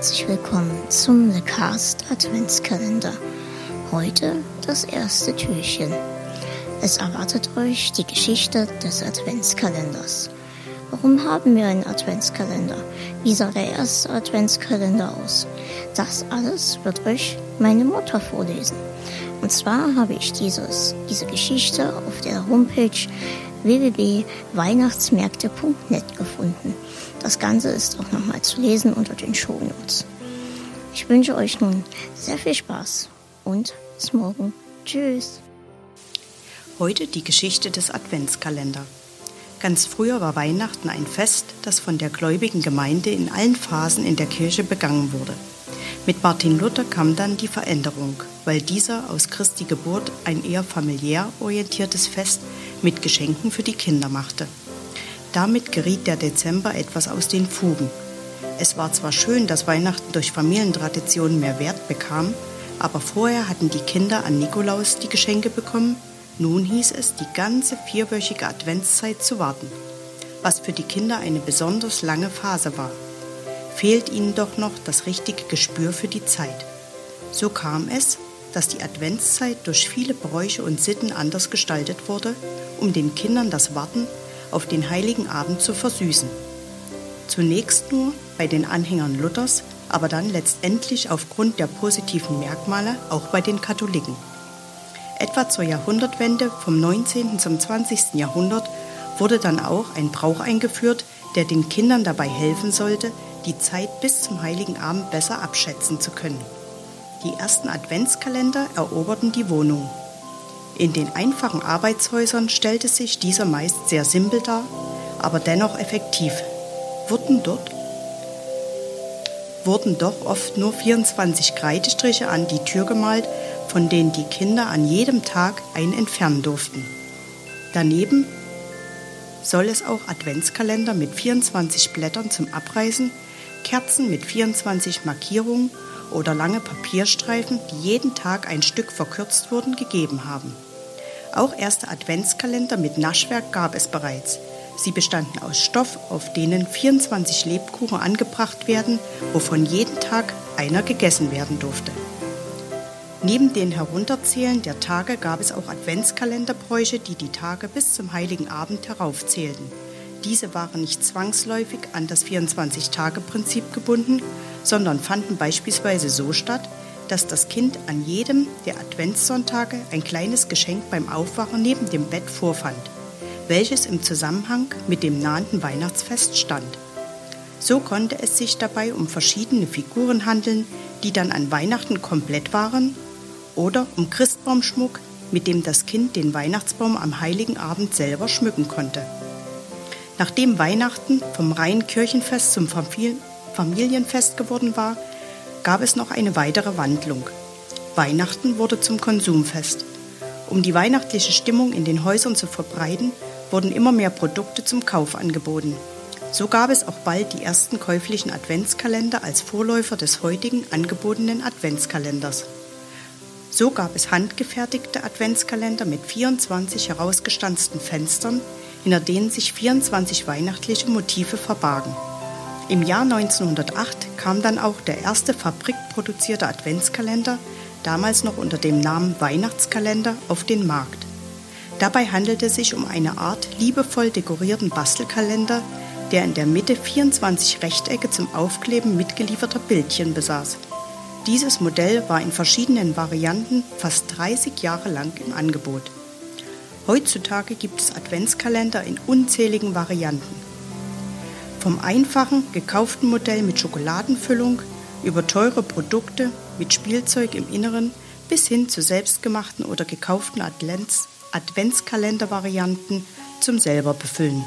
herzlich willkommen zum The Cast Adventskalender. Heute das erste Türchen. Es erwartet euch die Geschichte des Adventskalenders. Warum haben wir einen Adventskalender? Wie sah der erste Adventskalender aus? Das alles wird euch meine Mutter vorlesen. Und zwar habe ich dieses, diese Geschichte auf der Homepage www.weihnachtsmärkte.net gefunden. Das Ganze ist auch nochmal zu lesen unter den Shownotes. Ich wünsche euch nun sehr viel Spaß und bis morgen. Tschüss. Heute die Geschichte des Adventskalender. Ganz früher war Weihnachten ein Fest, das von der gläubigen Gemeinde in allen Phasen in der Kirche begangen wurde. Mit Martin Luther kam dann die Veränderung, weil dieser aus Christi Geburt ein eher familiär orientiertes Fest mit Geschenken für die Kinder machte. Damit geriet der Dezember etwas aus den Fugen. Es war zwar schön, dass Weihnachten durch Familientraditionen mehr Wert bekam, aber vorher hatten die Kinder an Nikolaus die Geschenke bekommen, nun hieß es, die ganze vierwöchige Adventszeit zu warten, was für die Kinder eine besonders lange Phase war. Fehlt ihnen doch noch das richtige Gespür für die Zeit. So kam es, dass die Adventszeit durch viele Bräuche und Sitten anders gestaltet wurde, um den Kindern das Warten auf den heiligen Abend zu versüßen. Zunächst nur bei den Anhängern Luthers, aber dann letztendlich aufgrund der positiven Merkmale auch bei den Katholiken. Etwa zur Jahrhundertwende vom 19. zum 20. Jahrhundert wurde dann auch ein Brauch eingeführt, der den Kindern dabei helfen sollte, die Zeit bis zum heiligen Abend besser abschätzen zu können. Die ersten Adventskalender eroberten die Wohnung. In den einfachen Arbeitshäusern stellte sich dieser meist sehr simpel dar, aber dennoch effektiv. Wurden dort wurden doch oft nur 24 Kreidestriche an die Tür gemalt, von denen die Kinder an jedem Tag einen entfernen durften. Daneben soll es auch Adventskalender mit 24 Blättern zum Abreißen, Kerzen mit 24 Markierungen oder lange Papierstreifen, die jeden Tag ein Stück verkürzt wurden, gegeben haben. Auch erste Adventskalender mit Naschwerk gab es bereits. Sie bestanden aus Stoff, auf denen 24 Lebkuchen angebracht werden, wovon jeden Tag einer gegessen werden durfte. Neben den Herunterzählen der Tage gab es auch Adventskalenderbräuche, die die Tage bis zum heiligen Abend heraufzählten. Diese waren nicht zwangsläufig an das 24-Tage-Prinzip gebunden, sondern fanden beispielsweise so statt, dass das Kind an jedem der Adventssonntage ein kleines Geschenk beim Aufwachen neben dem Bett vorfand, welches im Zusammenhang mit dem nahenden Weihnachtsfest stand. So konnte es sich dabei um verschiedene Figuren handeln, die dann an Weihnachten komplett waren, oder um Christbaumschmuck, mit dem das Kind den Weihnachtsbaum am heiligen Abend selber schmücken konnte. Nachdem Weihnachten vom reinen Kirchenfest zum Familienfest geworden war, gab es noch eine weitere Wandlung. Weihnachten wurde zum Konsumfest. Um die weihnachtliche Stimmung in den Häusern zu verbreiten, wurden immer mehr Produkte zum Kauf angeboten. So gab es auch bald die ersten käuflichen Adventskalender als Vorläufer des heutigen angebotenen Adventskalenders. So gab es handgefertigte Adventskalender mit 24 herausgestanzten Fenstern, hinter denen sich 24 weihnachtliche Motive verbargen. Im Jahr 1908 kam dann auch der erste fabrikproduzierte Adventskalender, damals noch unter dem Namen Weihnachtskalender, auf den Markt. Dabei handelte es sich um eine Art liebevoll dekorierten Bastelkalender, der in der Mitte 24 Rechtecke zum Aufkleben mitgelieferter Bildchen besaß. Dieses Modell war in verschiedenen Varianten fast 30 Jahre lang im Angebot. Heutzutage gibt es Adventskalender in unzähligen Varianten. Vom einfachen, gekauften Modell mit Schokoladenfüllung über teure Produkte mit Spielzeug im Inneren bis hin zu selbstgemachten oder gekauften Advents Adventskalender-Varianten zum selber befüllen.